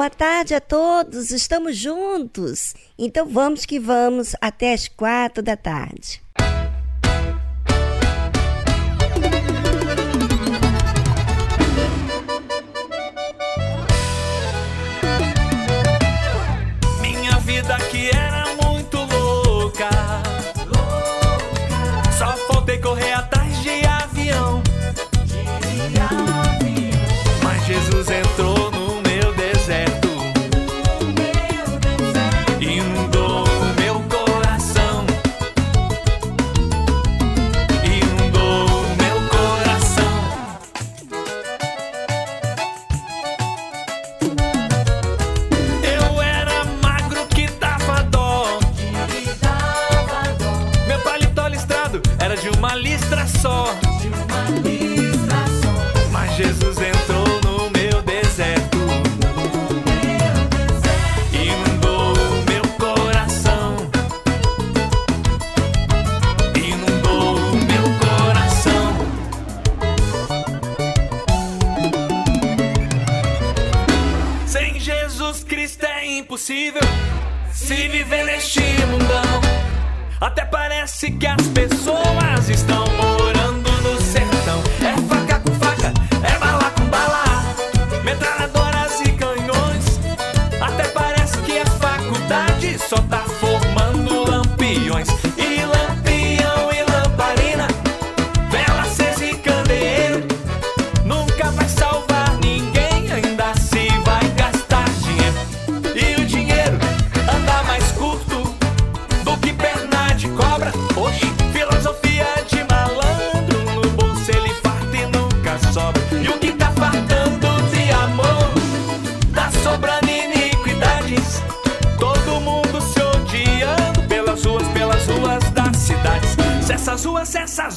Boa tarde a todos, estamos juntos. Então vamos que vamos até as quatro da tarde. viver neste mundão. Até parece que as pessoas estão morando.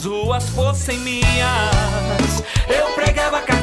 ruas fossem minhas, eu pregava cartão.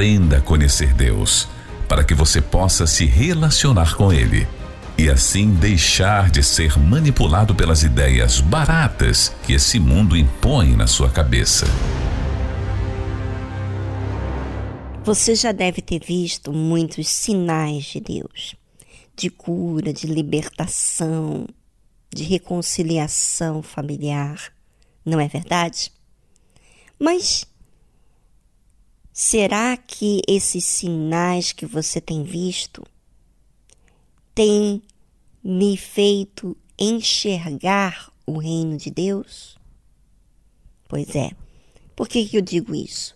Aprenda a conhecer Deus, para que você possa se relacionar com Ele e assim deixar de ser manipulado pelas ideias baratas que esse mundo impõe na sua cabeça. Você já deve ter visto muitos sinais de Deus, de cura, de libertação, de reconciliação familiar não é verdade? Mas será que esses sinais que você tem visto têm me feito enxergar o reino de Deus? Pois é. Por que, que eu digo isso?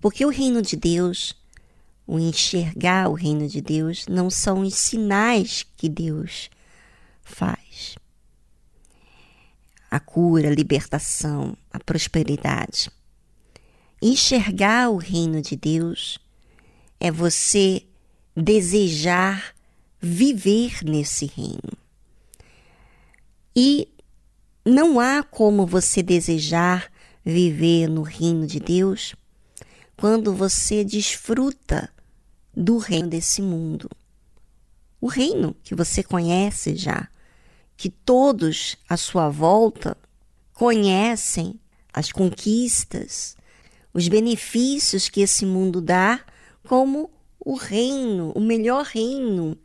Porque o reino de Deus, o enxergar o reino de Deus, não são os sinais que Deus faz a cura, a libertação, a prosperidade. Enxergar o reino de Deus é você desejar viver nesse reino. E não há como você desejar viver no reino de Deus quando você desfruta do reino desse mundo. O reino que você conhece já, que todos à sua volta conhecem as conquistas, os benefícios que esse mundo dá como o reino, o melhor reino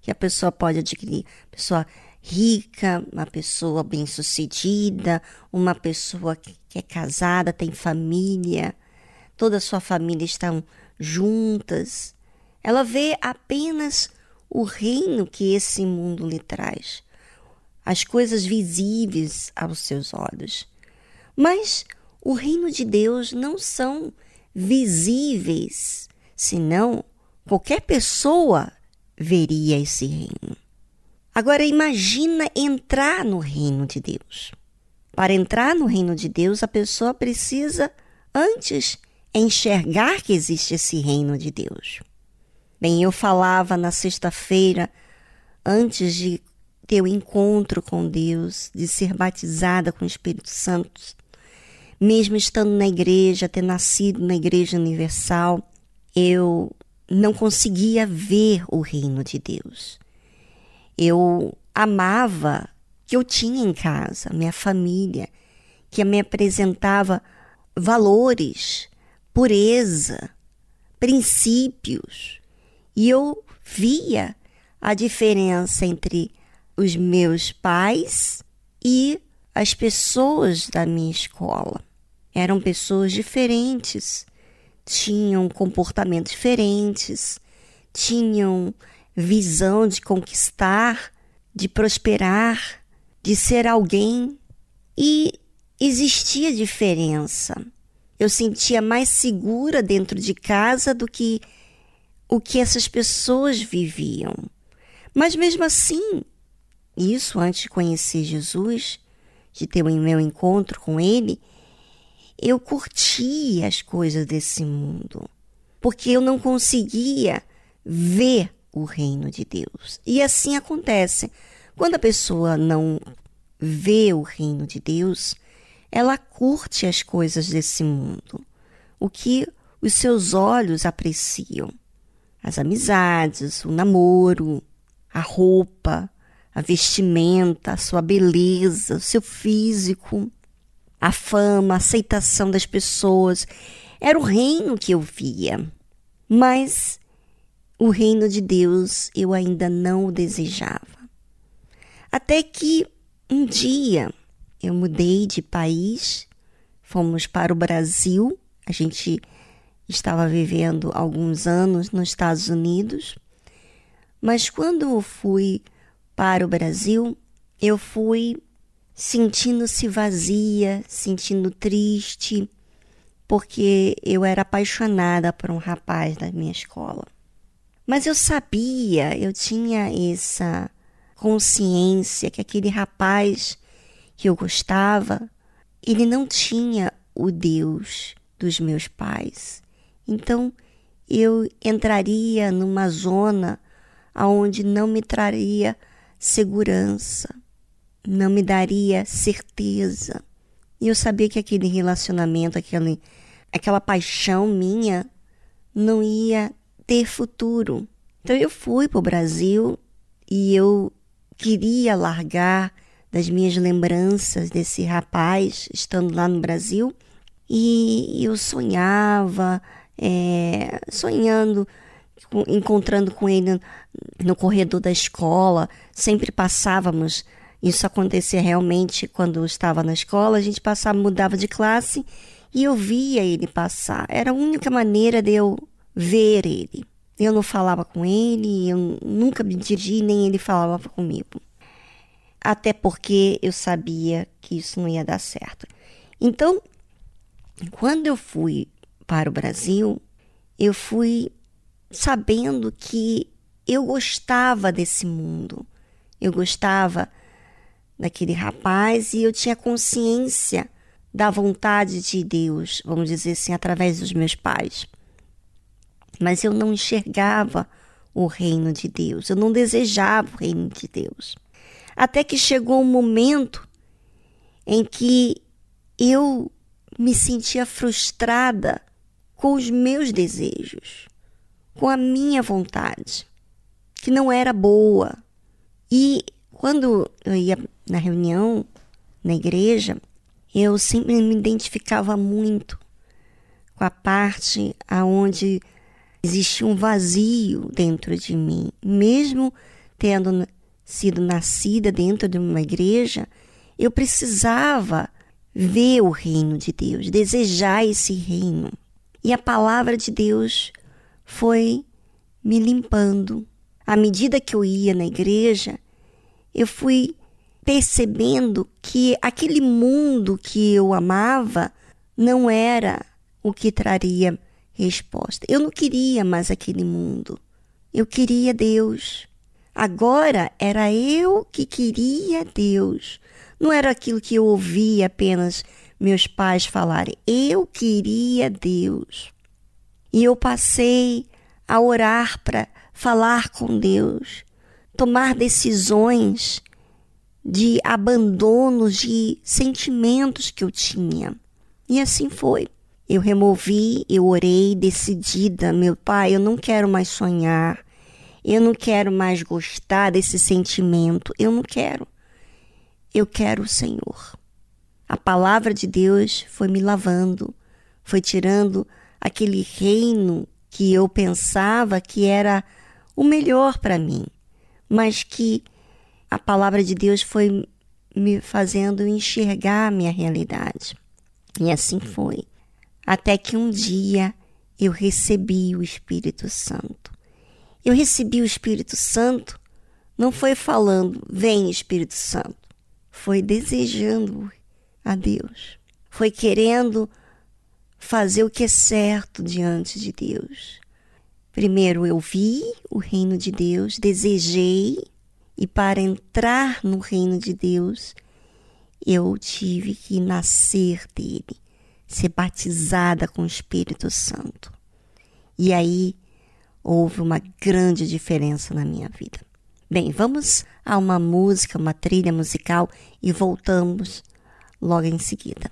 que a pessoa pode adquirir. Pessoa rica, uma pessoa bem-sucedida, uma pessoa que é casada, tem família, toda a sua família estão juntas. Ela vê apenas o reino que esse mundo lhe traz as coisas visíveis aos seus olhos. Mas o reino de Deus não são visíveis, senão qualquer pessoa veria esse reino. Agora imagina entrar no reino de Deus. Para entrar no reino de Deus, a pessoa precisa antes enxergar que existe esse reino de Deus. Bem, eu falava na sexta-feira, antes de ter o encontro com Deus, de ser batizada com o Espírito Santo, mesmo estando na igreja, ter nascido na Igreja Universal, eu não conseguia ver o reino de Deus. Eu amava que eu tinha em casa, minha família, que me apresentava valores, pureza, princípios. E eu via a diferença entre os meus pais e as pessoas da minha escola. Eram pessoas diferentes, tinham comportamentos diferentes, tinham visão de conquistar, de prosperar, de ser alguém e existia diferença. Eu sentia mais segura dentro de casa do que o que essas pessoas viviam. Mas mesmo assim, isso antes de conhecer Jesus, de ter o meu encontro com Ele, eu curtia as coisas desse mundo, porque eu não conseguia ver o reino de Deus. E assim acontece. Quando a pessoa não vê o reino de Deus, ela curte as coisas desse mundo, o que os seus olhos apreciam. As amizades, o namoro, a roupa, a vestimenta, a sua beleza, o seu físico, a fama, a aceitação das pessoas. Era o reino que eu via. Mas o reino de Deus eu ainda não o desejava. Até que um dia eu mudei de país, fomos para o Brasil, a gente estava vivendo alguns anos nos Estados Unidos, mas quando eu fui para o Brasil, eu fui sentindo-se vazia, sentindo triste, porque eu era apaixonada por um rapaz da minha escola. Mas eu sabia, eu tinha essa consciência que aquele rapaz que eu gostava, ele não tinha o Deus dos meus pais. Então eu entraria numa zona aonde não me traria segurança, não me daria certeza. E eu sabia que aquele relacionamento, aquele, aquela paixão minha, não ia ter futuro. Então eu fui para o Brasil e eu queria largar das minhas lembranças desse rapaz estando lá no Brasil e eu sonhava, é, sonhando, encontrando com ele no corredor da escola, sempre passávamos. Isso acontecia realmente quando eu estava na escola, a gente passava, mudava de classe e eu via ele passar. Era a única maneira de eu ver ele. Eu não falava com ele, eu nunca me dirigi, nem ele falava comigo. Até porque eu sabia que isso não ia dar certo. Então, quando eu fui para o Brasil, eu fui sabendo que eu gostava desse mundo. Eu gostava daquele rapaz e eu tinha consciência da vontade de Deus, vamos dizer assim, através dos meus pais mas eu não enxergava o reino de Deus, eu não desejava o reino de Deus. Até que chegou um momento em que eu me sentia frustrada com os meus desejos, com a minha vontade, que não era boa. E quando eu ia na reunião, na igreja, eu sempre me identificava muito com a parte aonde Existia um vazio dentro de mim, mesmo tendo sido nascida dentro de uma igreja, eu precisava ver o reino de Deus, desejar esse reino. E a palavra de Deus foi me limpando. À medida que eu ia na igreja, eu fui percebendo que aquele mundo que eu amava não era o que traria resposta. Eu não queria mais aquele mundo. Eu queria Deus. Agora era eu que queria Deus. Não era aquilo que eu ouvia apenas meus pais falarem. Eu queria Deus. E eu passei a orar para falar com Deus, tomar decisões de abandono de sentimentos que eu tinha. E assim foi. Eu removi, eu orei decidida, meu pai, eu não quero mais sonhar, eu não quero mais gostar desse sentimento, eu não quero. Eu quero o Senhor. A palavra de Deus foi me lavando, foi tirando aquele reino que eu pensava que era o melhor para mim, mas que a palavra de Deus foi me fazendo enxergar a minha realidade. E assim foi até que um dia eu recebi o Espírito Santo. Eu recebi o Espírito Santo não foi falando, vem Espírito Santo, foi desejando a Deus, foi querendo fazer o que é certo diante de Deus. Primeiro eu vi o reino de Deus, desejei, e para entrar no reino de Deus, eu tive que nascer dele ser batizada com o Espírito Santo. E aí houve uma grande diferença na minha vida. Bem, vamos a uma música, uma trilha musical e voltamos logo em seguida.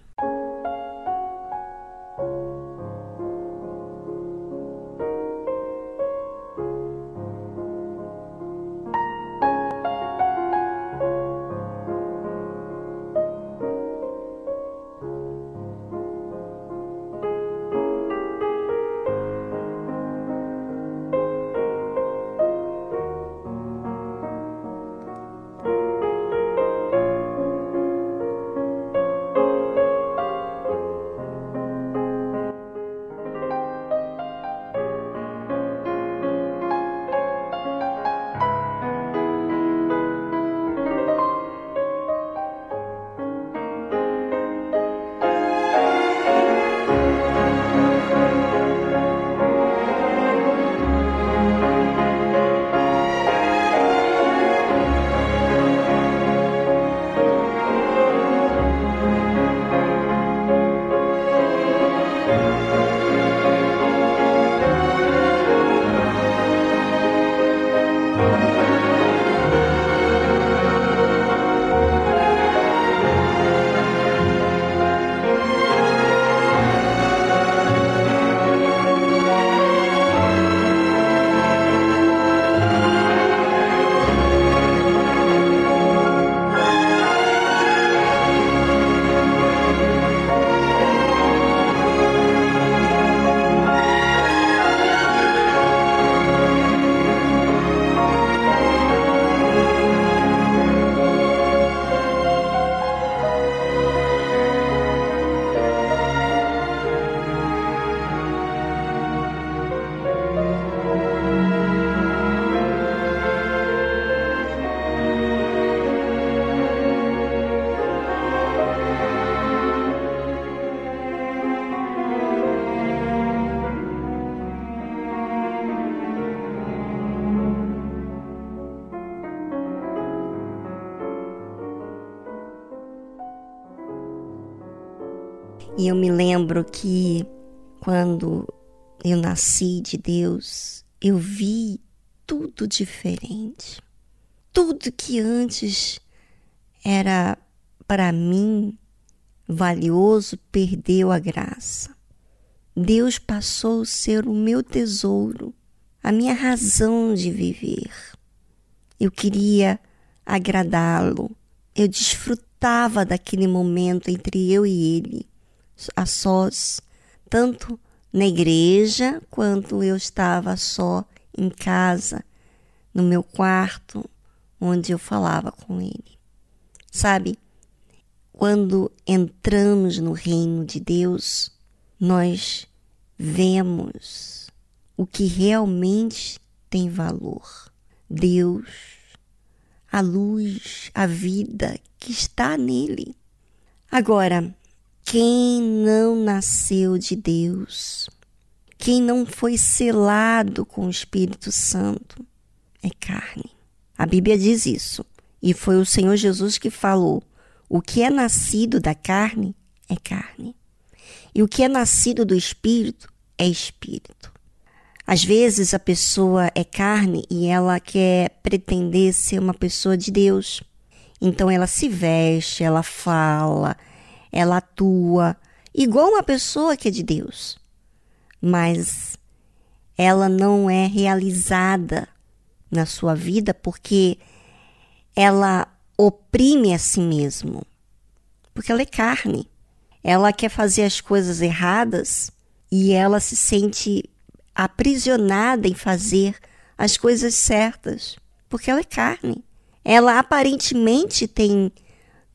Eu nasci de Deus, eu vi tudo diferente. Tudo que antes era para mim valioso perdeu a graça. Deus passou a ser o meu tesouro, a minha razão de viver. Eu queria agradá-lo, eu desfrutava daquele momento entre eu e ele a sós, tanto na igreja quanto eu estava só em casa, no meu quarto, onde eu falava com ele. Sabe, quando entramos no reino de Deus, nós vemos o que realmente tem valor. Deus, a luz, a vida que está nele. Agora, quem não nasceu de Deus, quem não foi selado com o Espírito Santo, é carne. A Bíblia diz isso. E foi o Senhor Jesus que falou: o que é nascido da carne é carne, e o que é nascido do Espírito é Espírito. Às vezes a pessoa é carne e ela quer pretender ser uma pessoa de Deus. Então ela se veste, ela fala, ela atua igual uma pessoa que é de Deus, mas ela não é realizada na sua vida porque ela oprime a si mesmo, porque ela é carne. Ela quer fazer as coisas erradas e ela se sente aprisionada em fazer as coisas certas, porque ela é carne. Ela aparentemente tem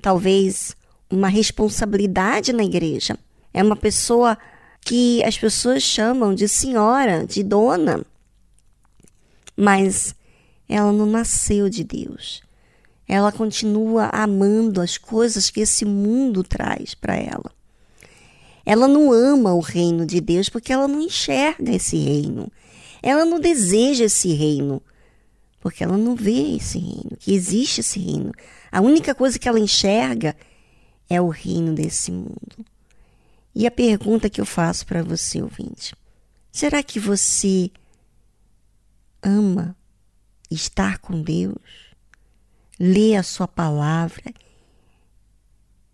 talvez uma responsabilidade na igreja. É uma pessoa que as pessoas chamam de senhora, de dona. Mas ela não nasceu de Deus. Ela continua amando as coisas que esse mundo traz para ela. Ela não ama o reino de Deus porque ela não enxerga esse reino. Ela não deseja esse reino porque ela não vê esse reino, que existe esse reino. A única coisa que ela enxerga é o reino desse mundo. E a pergunta que eu faço para você, ouvinte: será que você ama estar com Deus, ler a Sua palavra,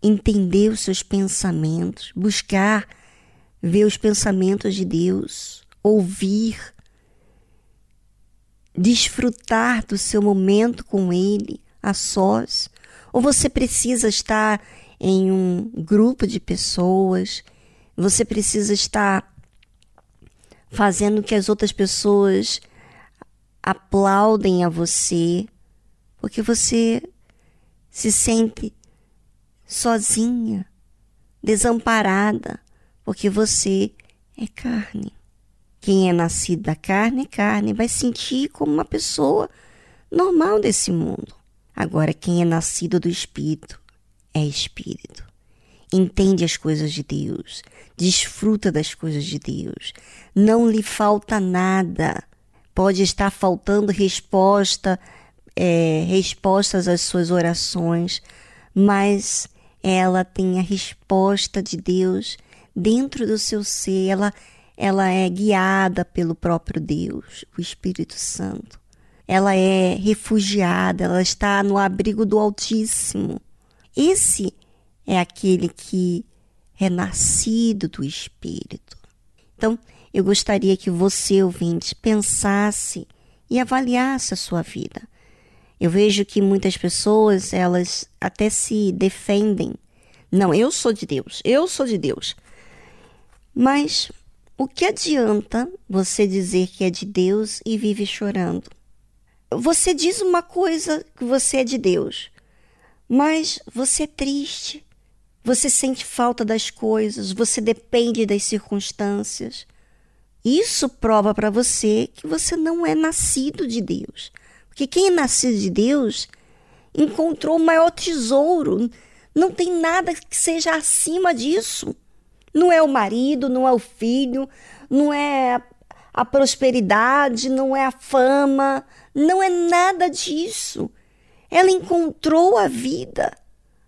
entender os seus pensamentos, buscar ver os pensamentos de Deus, ouvir, desfrutar do seu momento com Ele, a sós, ou você precisa estar em um grupo de pessoas, você precisa estar fazendo que as outras pessoas aplaudem a você, porque você se sente sozinha, desamparada, porque você é carne. Quem é nascido da carne é carne, vai sentir como uma pessoa normal desse mundo. Agora, quem é nascido do Espírito é Espírito. Entende as coisas de Deus, desfruta das coisas de Deus. Não lhe falta nada. Pode estar faltando resposta, é, respostas às suas orações, mas ela tem a resposta de Deus dentro do seu ser. Ela, ela é guiada pelo próprio Deus, o Espírito Santo. Ela é refugiada, ela está no abrigo do Altíssimo. Esse é aquele que é nascido do Espírito. Então, eu gostaria que você, ouvinte, pensasse e avaliasse a sua vida. Eu vejo que muitas pessoas, elas até se defendem. Não, eu sou de Deus, eu sou de Deus. Mas o que adianta você dizer que é de Deus e vive chorando? Você diz uma coisa que você é de Deus, mas você é triste, você sente falta das coisas, você depende das circunstâncias. Isso prova para você que você não é nascido de Deus. Porque quem é nascido de Deus encontrou o maior tesouro. Não tem nada que seja acima disso. Não é o marido, não é o filho, não é a prosperidade, não é a fama, não é nada disso. Ela encontrou a vida,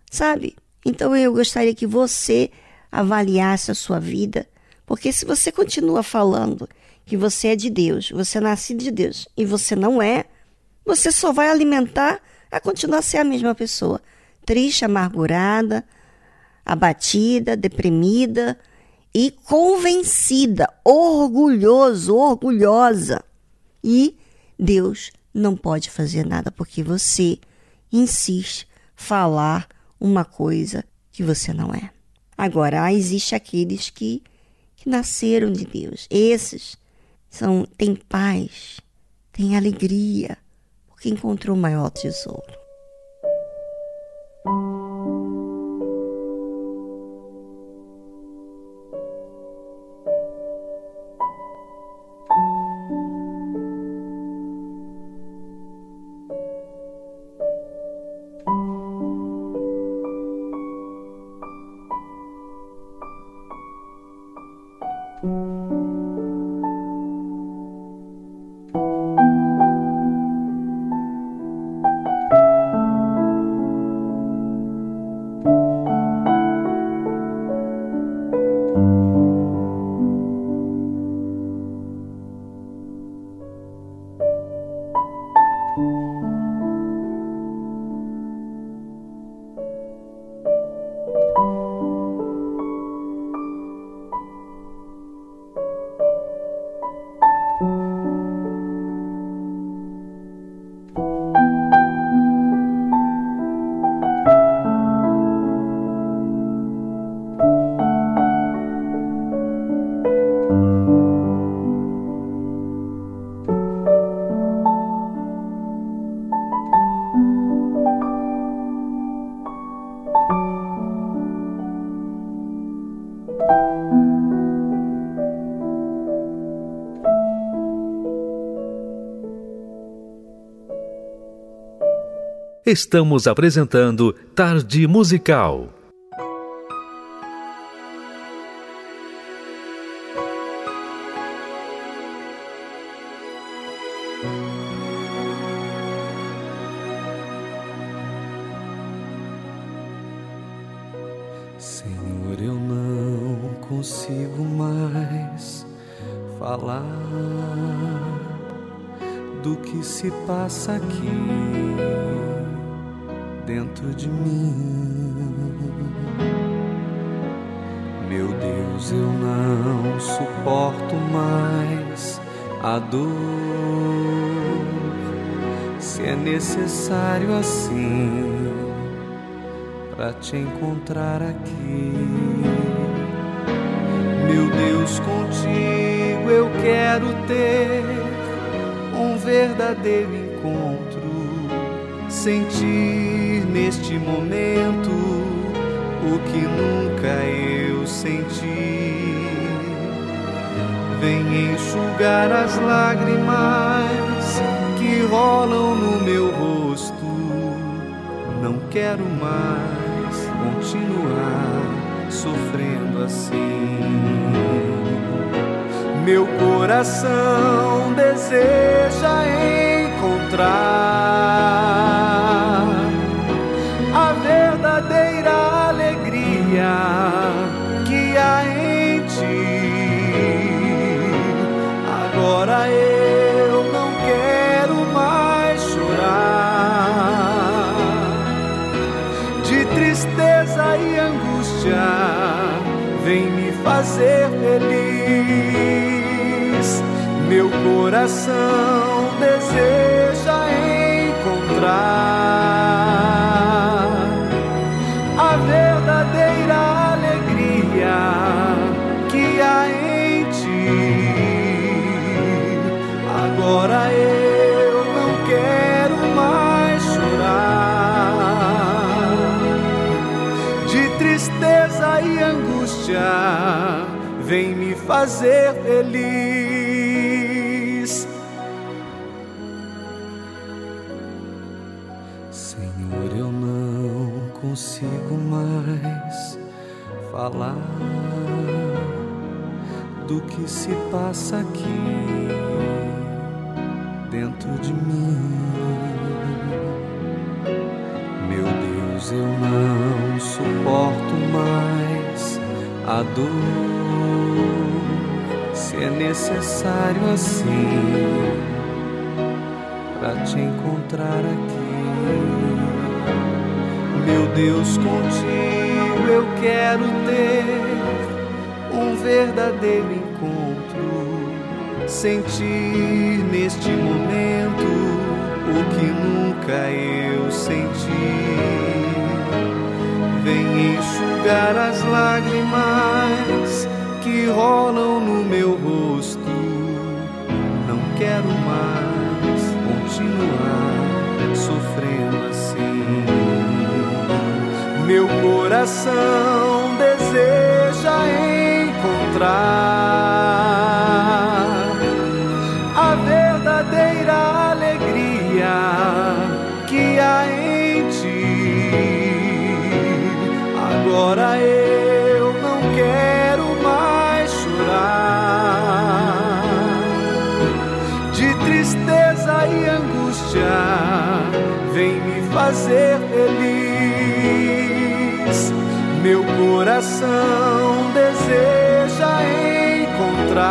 sabe? Então eu gostaria que você avaliasse a sua vida, porque se você continua falando que você é de Deus, você é nascido de Deus e você não é, você só vai alimentar a continuar a ser a mesma pessoa, triste, amargurada, abatida, deprimida e convencida, orgulhoso, orgulhosa. E Deus não pode fazer nada porque você insiste falar uma coisa que você não é. Agora, existe aqueles que, que nasceram de Deus. Esses são têm paz, têm alegria, porque encontrou o maior tesouro. Estamos apresentando Tarde Musical. Senhor, eu não consigo mais falar do que se passa aqui te encontrar aqui. Meu Deus, contigo eu quero ter um verdadeiro encontro, sentir neste momento o que nunca eu senti. Vem enxugar as lágrimas que rolam no meu rosto. Não quero mais sofrendo assim. Meu coração deseja encontrar fazer feliz. Meu coração deseja encontrar Vem me fazer feliz. Senhor, eu não consigo mais falar do que se passa aqui dentro de mim. Meu Deus, eu não suporto a dor. Se é necessário assim para te encontrar aqui. Meu Deus, contigo eu quero ter um verdadeiro encontro, sentir neste momento o que nunca eu senti. Vem enxugar as lágrimas que rolam no meu rosto. Não quero mais continuar sofrendo assim. Meu coração fazer feliz. Meu coração deseja encontrar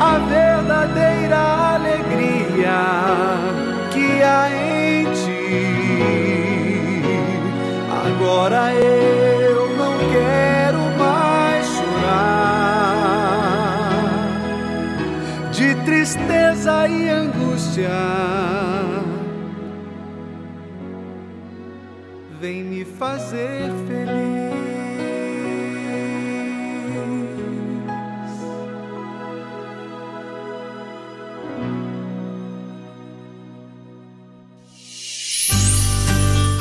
a verdadeira alegria que há em ti. Agora eu não quero mais chorar de tristeza e angústia.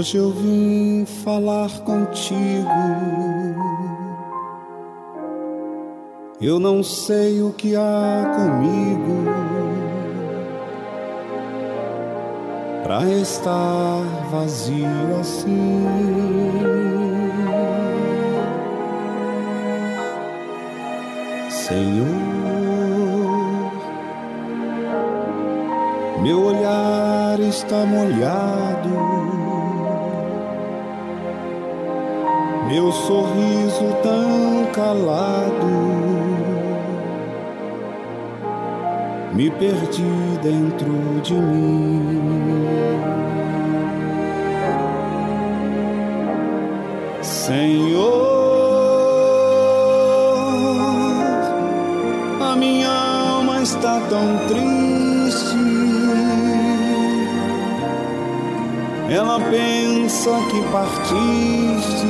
Hoje eu vim falar contigo. Eu não sei o que há comigo para estar vazio assim. Senhor, meu olhar está molhado sorriso tão calado. Me perdi dentro de mim. Senhor, Ela pensa que partiste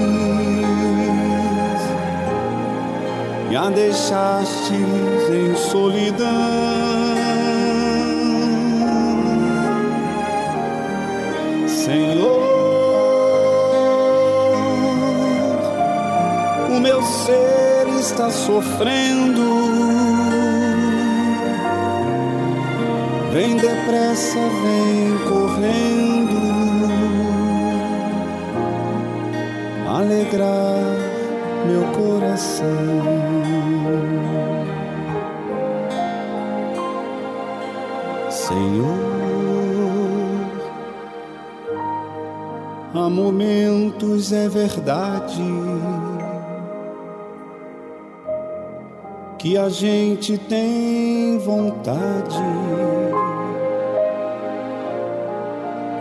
e a deixaste em solidão. Senhor, o meu ser está sofrendo. Vem depressa, vem correndo, alegrar meu coração. Senhor. Há momentos é verdade que a gente tem vontade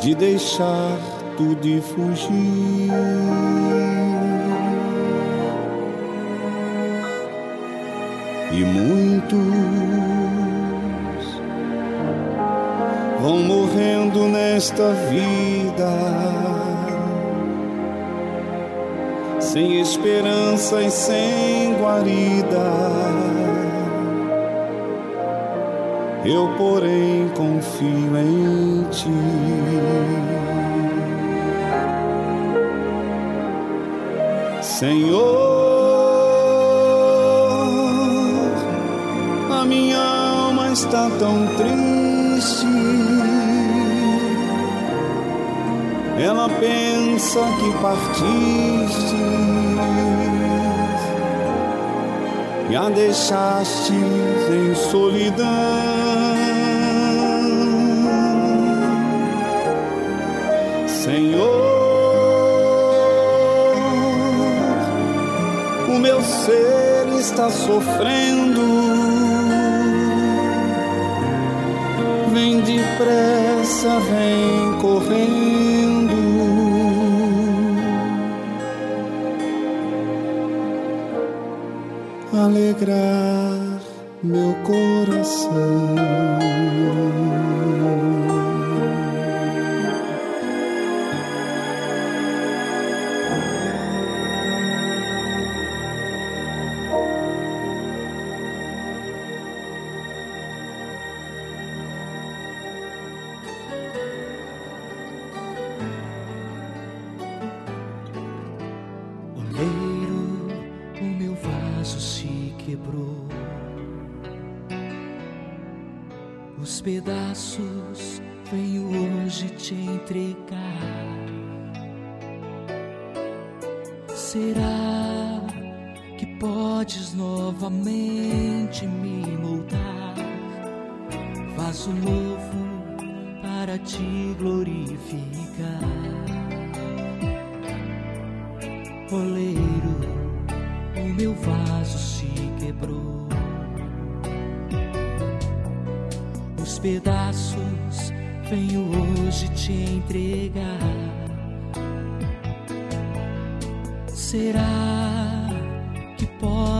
de deixar tudo e fugir. E muitos vão morrendo nesta vida, sem esperança e sem guarida. Eu, porém, confio em ti. Senhor, está tão triste ela pensa que partiste e a deixaste em solidão. Senhor, o meu ser está sofrendo. Depressa, vem correndo alegrar meu coração.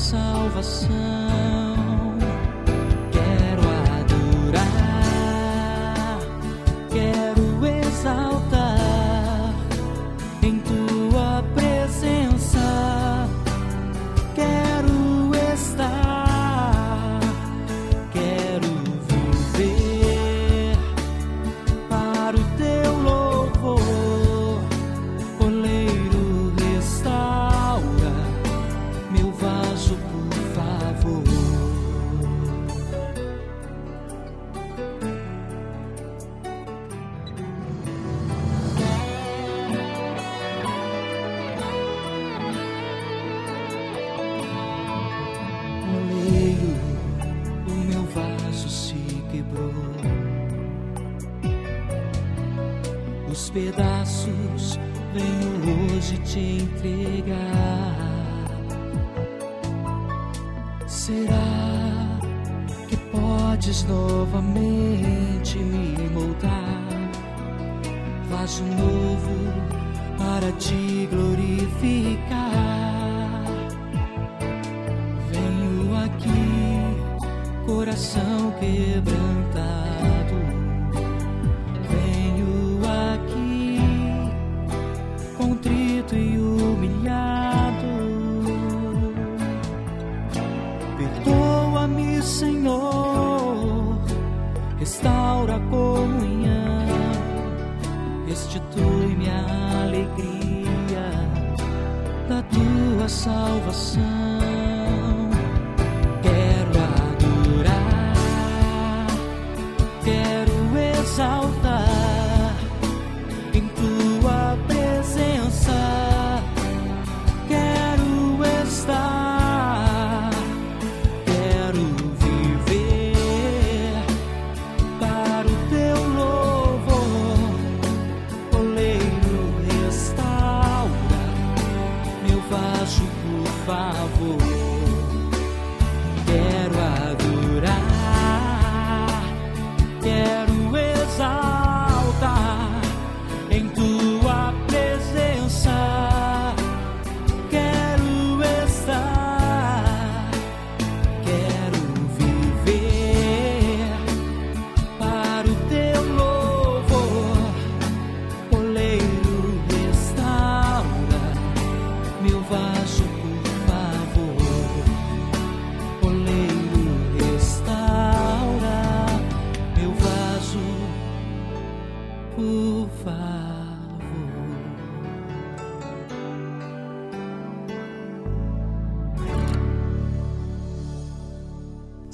salvação.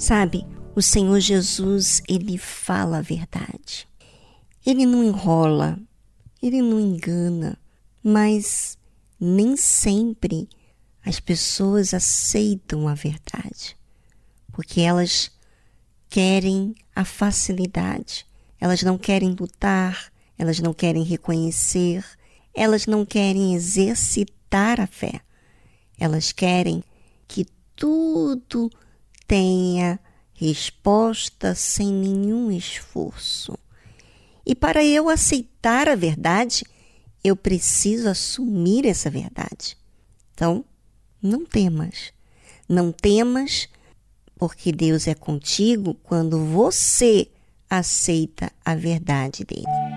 Sabe, o Senhor Jesus, ele fala a verdade. Ele não enrola, ele não engana, mas nem sempre as pessoas aceitam a verdade, porque elas querem a facilidade, elas não querem lutar, elas não querem reconhecer, elas não querem exercitar a fé, elas querem que tudo tenha resposta sem nenhum esforço. E para eu aceitar a verdade, eu preciso assumir essa verdade. Então, não temas. Não temas, porque Deus é contigo quando você aceita a verdade dele.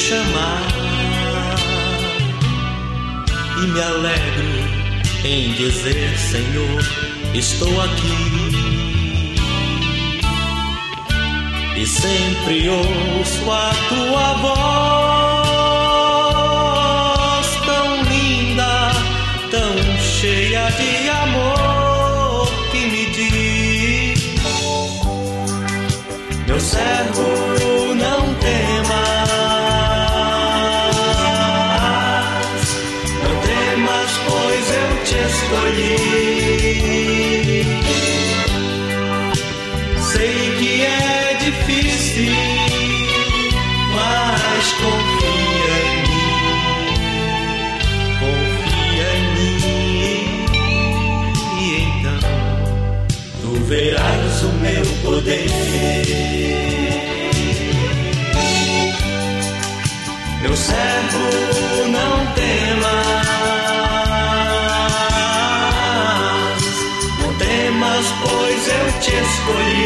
Chamar e me alegro em dizer, Senhor, estou aqui. E sempre ouço a tua voz tão linda, tão cheia de amor que me diz: Meu servo, Sei que é difícil, mas confia em mim, confia em mim, e então tu verás o meu poder. Meu servo, escolhi.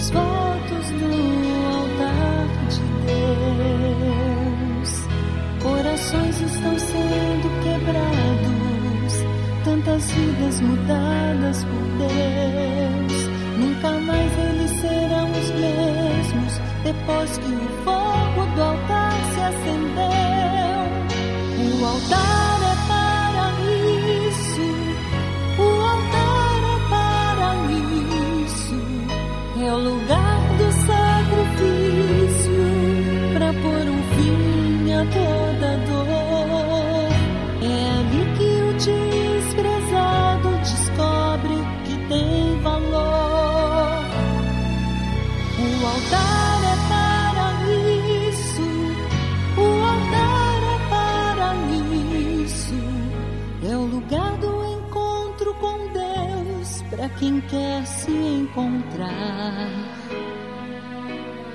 Faz votos no altar de Deus. Corações estão sendo quebrados, tantas vidas mudadas por Deus. Nunca mais eles serão os mesmos depois que o fogo do altar se acendeu. O altar quem quer se encontrar.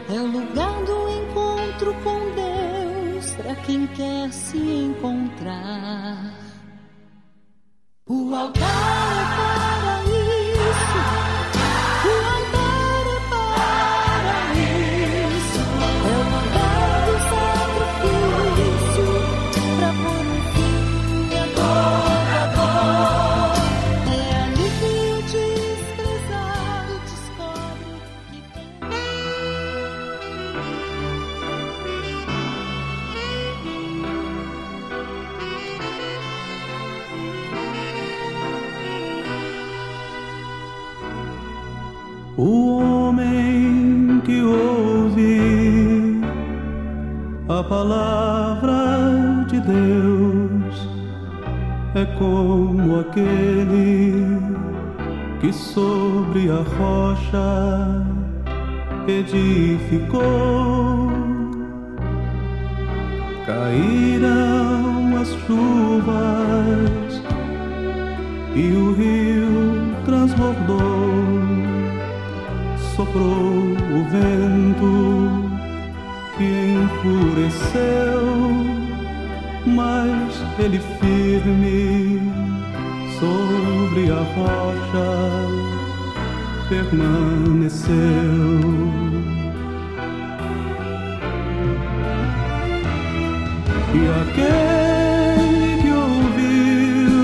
É o lugar do encontro com Deus para quem quer se encontrar. O altar palavra de Deus é como aquele que sobre a rocha edificou. Caíram as chuvas e o rio transbordou soprou o vento enfureceu, mas ele firme sobre a rocha permaneceu. E aquele que ouviu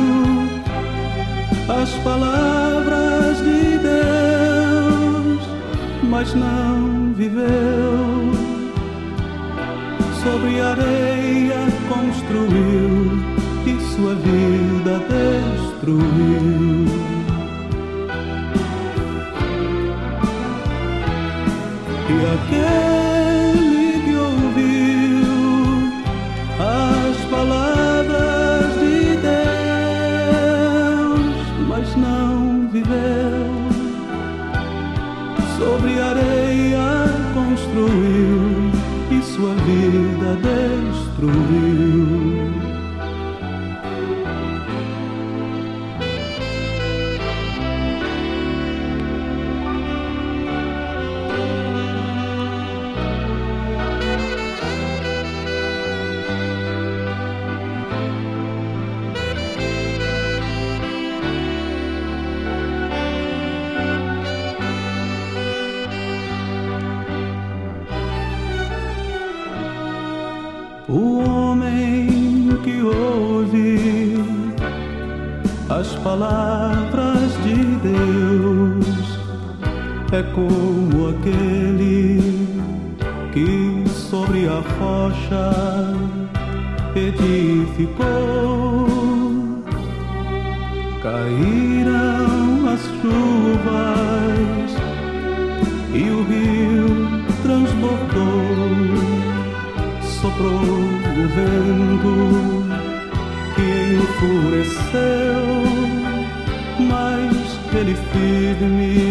as palavras de Deus, mas não viveu. Sobre areia construiu e sua vida destruiu. E aquele é como aquele que sobre a rocha edificou. Caíram as chuvas e o rio transbordou, soprou o vento que enfureceu, mas ele firme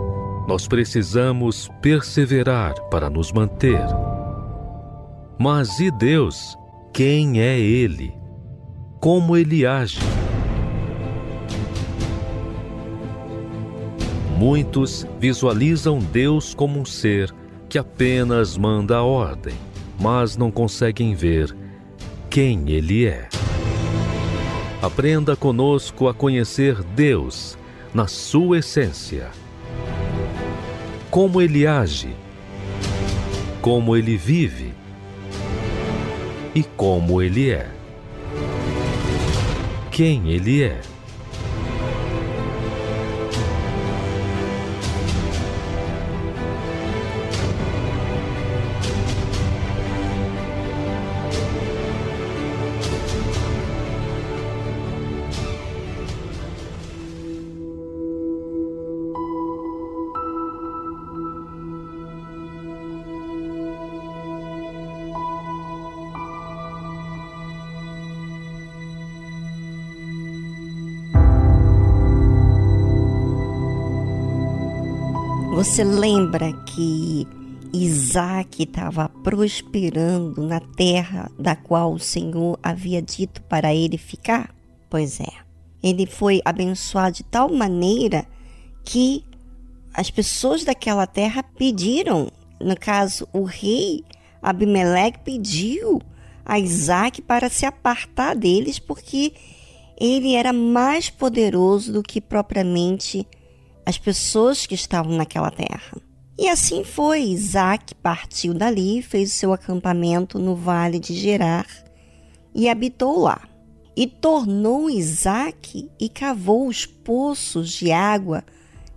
Nós precisamos perseverar para nos manter. Mas e Deus? Quem é Ele? Como Ele age? Muitos visualizam Deus como um ser que apenas manda a ordem, mas não conseguem ver quem Ele é. Aprenda conosco a conhecer Deus na sua essência. Como Ele age, como Ele vive e como Ele é. Quem Ele é. Você lembra que Isaac estava prosperando na terra da qual o Senhor havia dito para ele ficar? Pois é. Ele foi abençoado de tal maneira que as pessoas daquela terra pediram, no caso, o rei Abimeleque pediu a Isaac para se apartar deles, porque ele era mais poderoso do que propriamente as pessoas que estavam naquela terra. E assim foi. Isaac partiu dali, fez o seu acampamento no vale de Gerar e habitou lá. E tornou Isaac e cavou os poços de água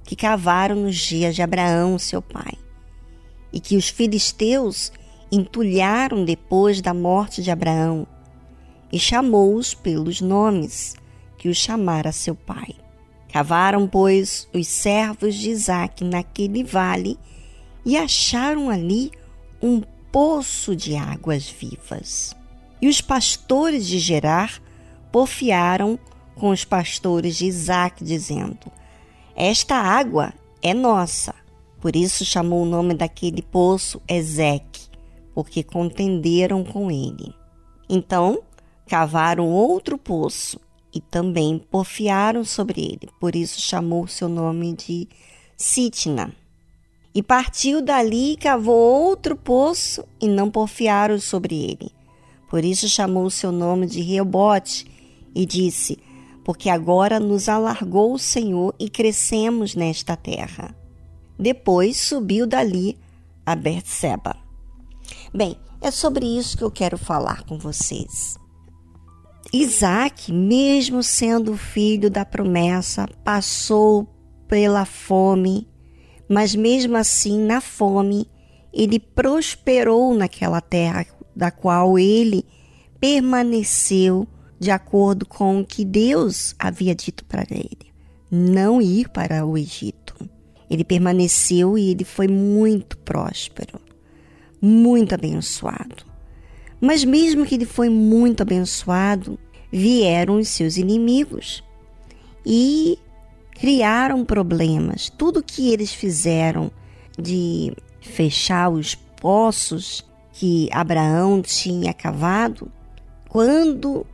que cavaram nos dias de Abraão, seu pai, e que os filisteus entulharam depois da morte de Abraão, e chamou-os pelos nomes que os chamara seu pai. Cavaram, pois, os servos de Isaac naquele vale e acharam ali um poço de águas vivas. E os pastores de Gerar porfiaram com os pastores de Isaac, dizendo: Esta água é nossa. Por isso chamou o nome daquele poço Ezeque, porque contenderam com ele. Então cavaram outro poço e também porfiaram sobre ele, por isso chamou seu nome de Sitna. E partiu dali e cavou outro poço e não porfiaram sobre ele. Por isso chamou seu nome de Reobote e disse: Porque agora nos alargou o Senhor e crescemos nesta terra. Depois subiu dali a Berseba. Bem, é sobre isso que eu quero falar com vocês. Isaac, mesmo sendo filho da promessa, passou pela fome, mas mesmo assim, na fome, ele prosperou naquela terra da qual ele permaneceu de acordo com o que Deus havia dito para ele, não ir para o Egito. Ele permaneceu e ele foi muito próspero, muito abençoado. Mas mesmo que ele foi muito abençoado, vieram os seus inimigos e criaram problemas. Tudo que eles fizeram de fechar os poços que Abraão tinha cavado, quando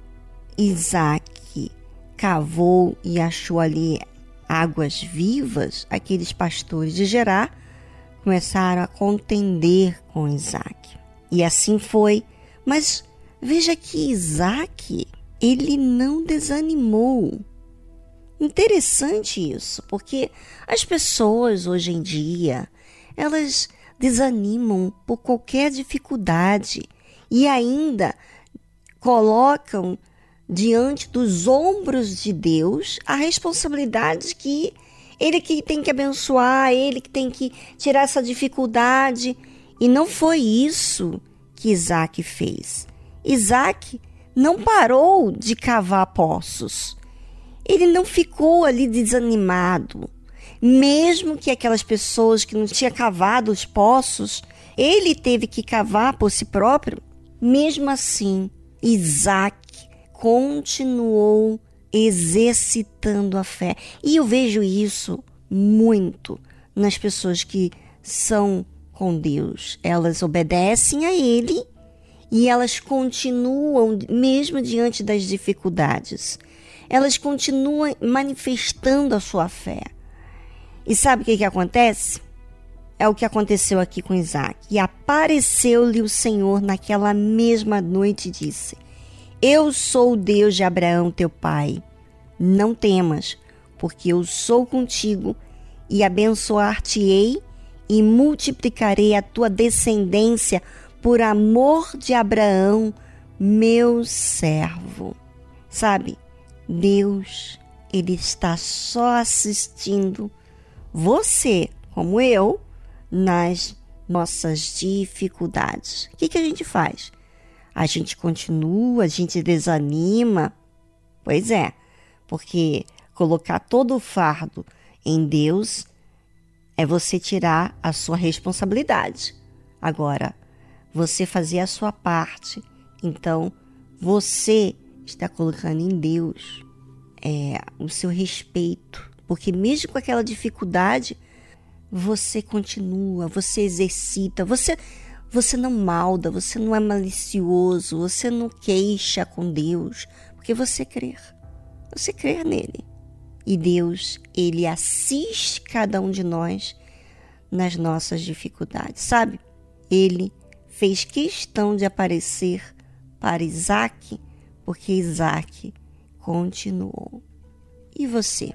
Isaac cavou e achou ali águas vivas, aqueles pastores de Gerar começaram a contender com Isaac. E assim foi. Mas veja que Isaac, ele não desanimou. Interessante isso, porque as pessoas hoje em dia, elas desanimam por qualquer dificuldade e ainda colocam diante dos ombros de Deus a responsabilidade que ele que tem que abençoar, ele que tem que tirar essa dificuldade. E não foi isso que Isaac fez. Isaac não parou de cavar poços. Ele não ficou ali desanimado. Mesmo que aquelas pessoas que não tinham cavado os poços, ele teve que cavar por si próprio. Mesmo assim, Isaac continuou exercitando a fé. E eu vejo isso muito nas pessoas que são com Deus. Elas obedecem a Ele e elas continuam, mesmo diante das dificuldades, elas continuam manifestando a sua fé. E sabe o que, que acontece? É o que aconteceu aqui com Isaac. E apareceu-lhe o Senhor naquela mesma noite e disse: eu sou o Deus de Abraão, teu pai. Não temas, porque eu sou contigo e abençoar-te-ei e multiplicarei a tua descendência por amor de Abraão, meu servo. Sabe, Deus, ele está só assistindo você, como eu, nas nossas dificuldades. O que, que a gente faz? a gente continua, a gente desanima. Pois é, porque colocar todo o fardo em Deus é você tirar a sua responsabilidade. Agora, você fazer a sua parte, então você está colocando em Deus é, o seu respeito, porque mesmo com aquela dificuldade, você continua, você exercita, você você não malda, você não é malicioso, você não queixa com Deus, porque você crê. Você crê nele. E Deus, ele assiste cada um de nós nas nossas dificuldades, sabe? Ele fez questão de aparecer para Isaac, porque Isaac continuou. E você?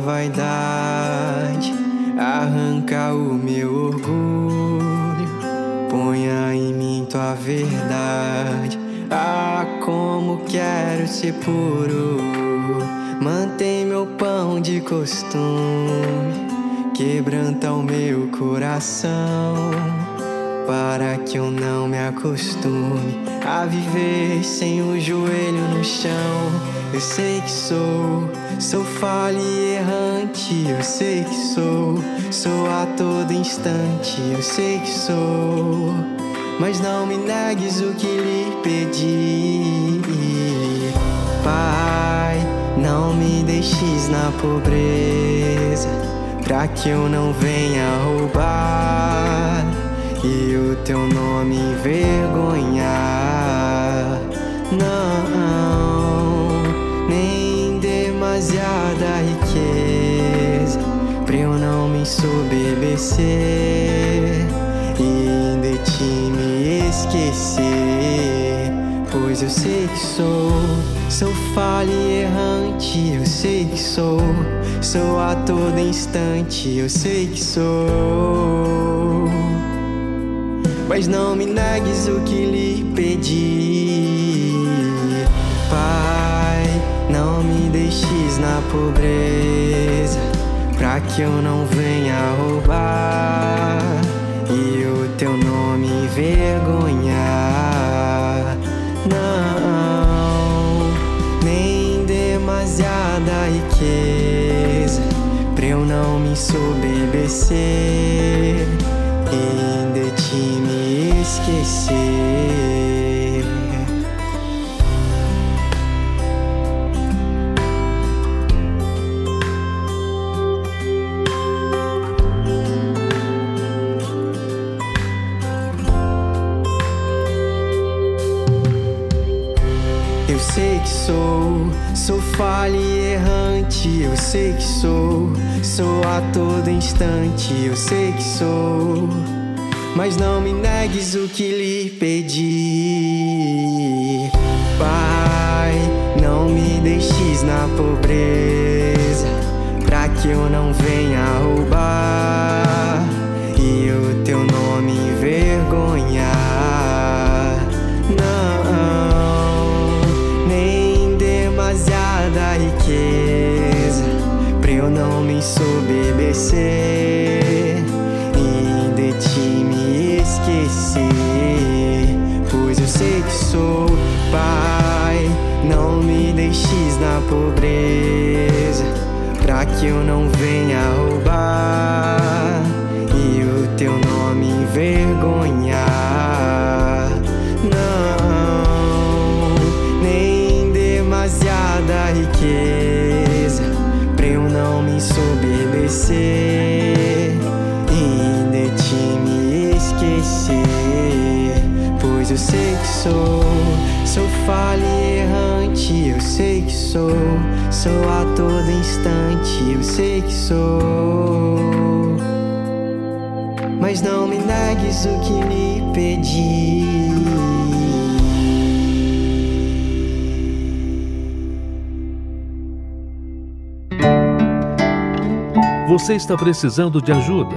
Vaidade, arranca o meu orgulho, ponha em mim tua verdade. Ah, como quero ser puro, mantém meu pão de costume, quebranta o meu coração, para que eu não me acostume a viver sem o joelho no chão. Eu sei que sou, sou falho e errante. Eu sei que sou, sou a todo instante. Eu sei que sou, mas não me negues o que lhe pedi. Pai, não me deixes na pobreza, pra que eu não venha roubar e o teu nome envergonhar. Não demasiada riqueza pra eu não me ensoberbecer e de ti me esquecer. Pois eu sei que sou, sou falho e errante. Eu sei que sou, sou a todo instante. Eu sei que sou. Mas não me negues o que lhe pedi, Pai. Não me deixes na pobreza, pra que eu não venha roubar e o teu nome envergonhar. Não, nem demasiada riqueza pra eu não me ensoberbecer e ti me esquecer. Eu sei que sou, sou falha e errante. Eu sei que sou, sou a todo instante. Eu sei que sou, mas não me negues o que lhe pedi. Pai, não me deixes na pobreza, pra que eu não venha roubar e o teu nome envergonhar. Não, nem demasiada riqueza pra eu não me ensoberbecer pai, não me deixes na pobreza, pra que eu não venha roubar e o teu nome envergonhar. Não, nem demasiada riqueza pra eu não me ensoberbecer sei que sou, sou falha e errante. Eu sei que sou, sou a todo instante. Eu sei que sou. Mas não me negues o que lhe pedi. Você está precisando de ajuda?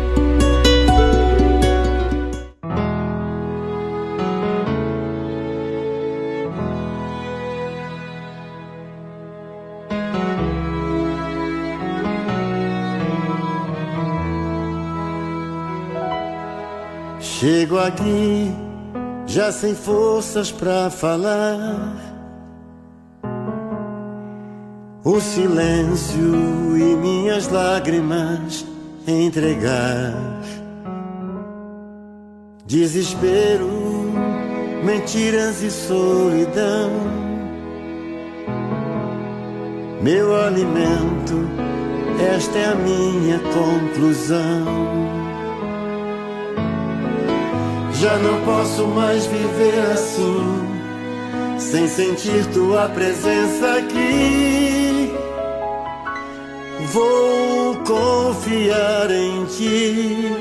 Chego aqui já sem forças pra falar. O silêncio e minhas lágrimas entregar. Desespero, mentiras e solidão. Meu alimento, esta é a minha conclusão. Já não posso mais viver assim, sem sentir tua presença aqui. Vou confiar em ti,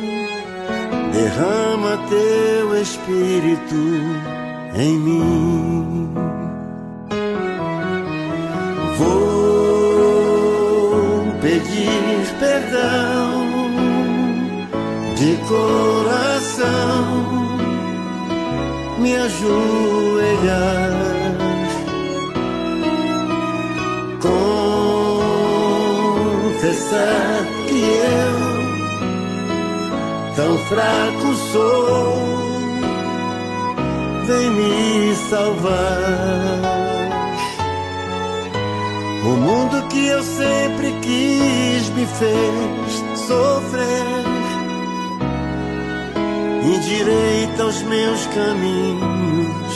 derrama teu espírito em mim. Vou pedir perdão de coração me ajoelhar, confessar que eu tão fraco sou, vem me salvar. O mundo que eu sempre quis me fez sofrer endireita os meus caminhos.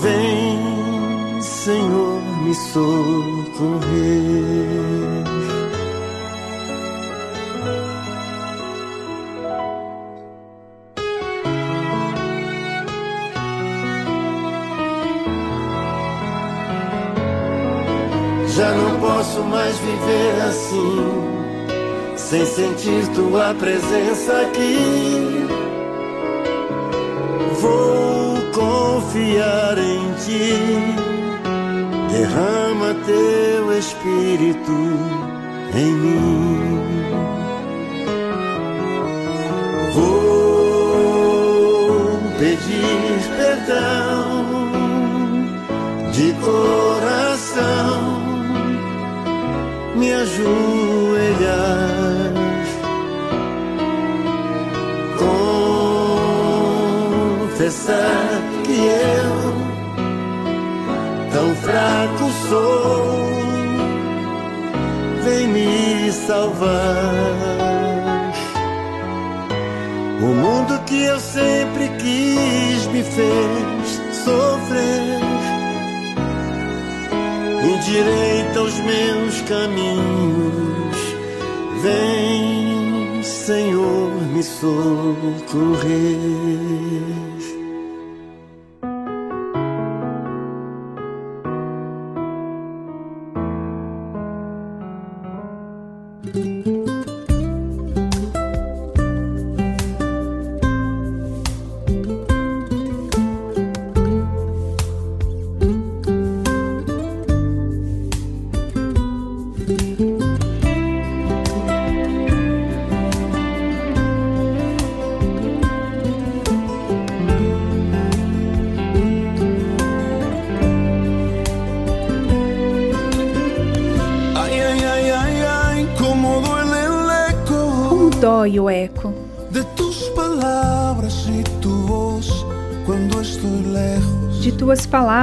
Vem, Senhor, me socorrer. Já não posso mais viver assim sem sentir tua presença aqui. Vou confiar em ti. Derrama teu espírito em mim. Vou pedir perdão de coração, me ajoelhar, confessar que eu tão fraco sou, vem me salvar. O mundo que eu sempre quis me fez sofrer. Endireita os meus caminhos. Vem, Senhor, me socorrer.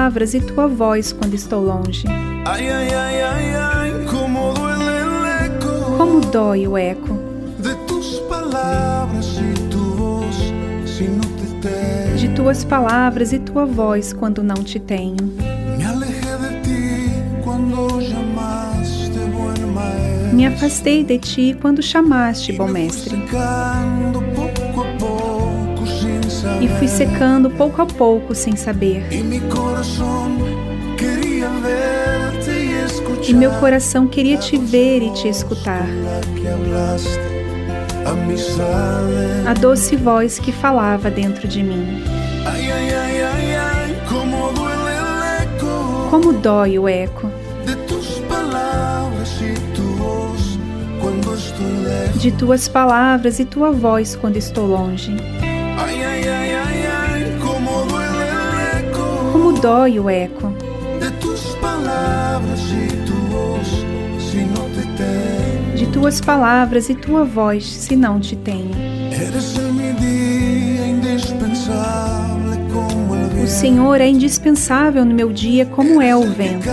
Palavras e tua voz quando estou longe. Cómo duele el eco Como dói o eco de tuas palavras e tua voz quando não te tenho. Me afastei de ti quando chamaste, bom mestre, e fui secando pouco a pouco sem saber. E meu coração queria te ver e te escutar. A doce voz que falava dentro de mim. Como dói o eco de tuas palavras e tua voz quando estou longe. Dói o eco de tuas palavras e tua voz se não te tenho. O. Senhor é indispensável no meu dia, como é o vento.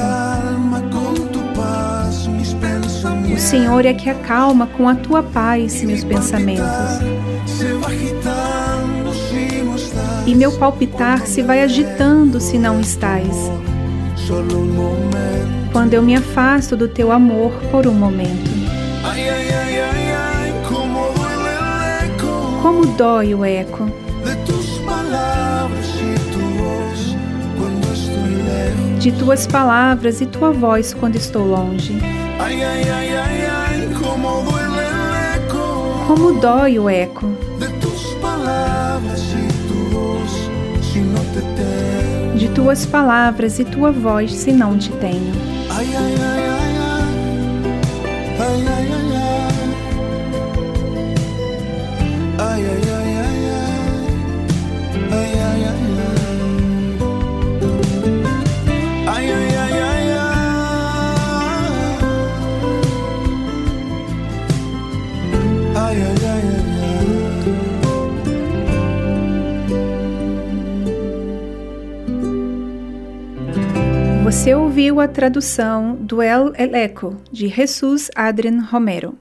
O. Senhor é que acalma com a tua paz meus pensamentos. E meu palpitar se vai agitando se não estás. Quando eu me afasto do teu amor por um momento. Como dói o eco de tuas palavras e tua voz quando estou longe. Como dói o eco tuas palavras e tua voz se não te tenho. Ay, ay, ay, Você ouviu a tradução do El Eleco de Jesus Adrian Romero.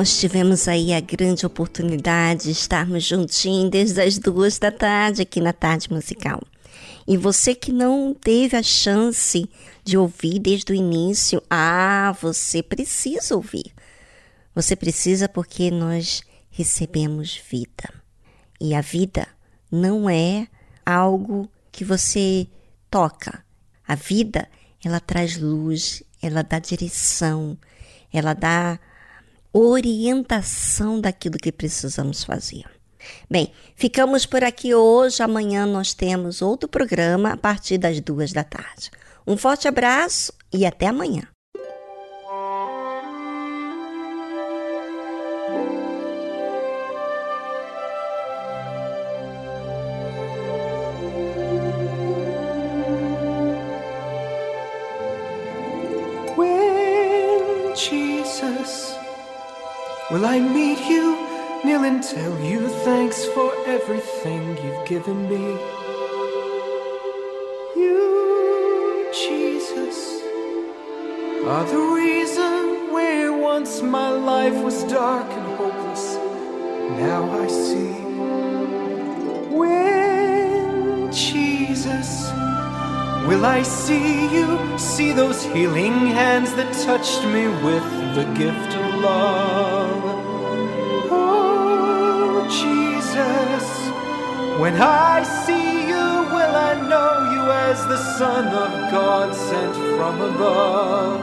Nós tivemos aí a grande oportunidade de estarmos juntinhos desde as duas da tarde aqui na Tarde Musical. E você que não teve a chance de ouvir desde o início, ah, você precisa ouvir. Você precisa porque nós recebemos vida. E a vida não é algo que você toca. A vida, ela traz luz, ela dá direção, ela dá orientação daquilo que precisamos fazer. Bem, ficamos por aqui hoje. Amanhã nós temos outro programa a partir das duas da tarde. Um forte abraço e até amanhã. I meet you, kneel and tell you thanks for everything you've given me? You, Jesus, are the reason where once my life was dark and hopeless. Now I see. When Jesus, Will I see you? See those healing hands that touched me with the gift of love. When I see you, will I know you as the Son of God sent from above?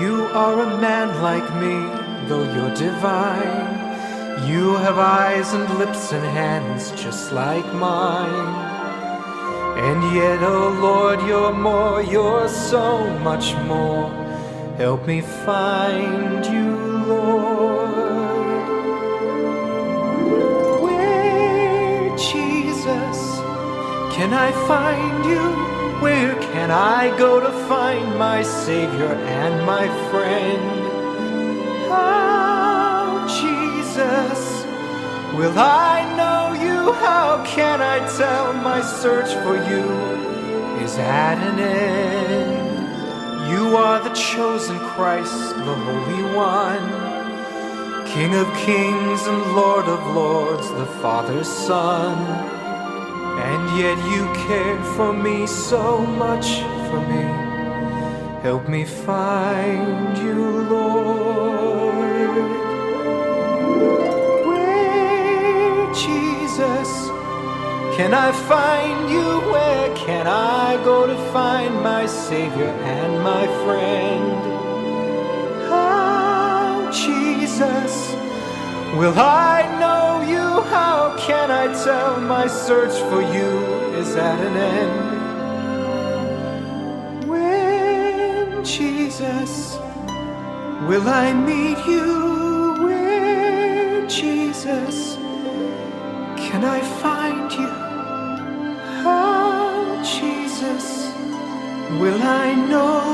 You are a man like me, though you're divine. You have eyes and lips and hands just like mine. And yet, oh Lord, you're more, you're so much more. Help me find you, Lord. Can I find you? Where can I go to find my Savior and my friend? How, Jesus, will I know you? How can I tell my search for you is at an end? You are the chosen Christ, the Holy One, King of kings and Lord of lords, the Father's Son. Yet you care for me so much for me. Help me find you, Lord. Where, Jesus, can I find you? Where can I go to find my Savior and my friend? How, Jesus, will I know you? How can I tell my search for you is at an end? When, Jesus, will I meet you? Where, Jesus, can I find you? How, Jesus, will I know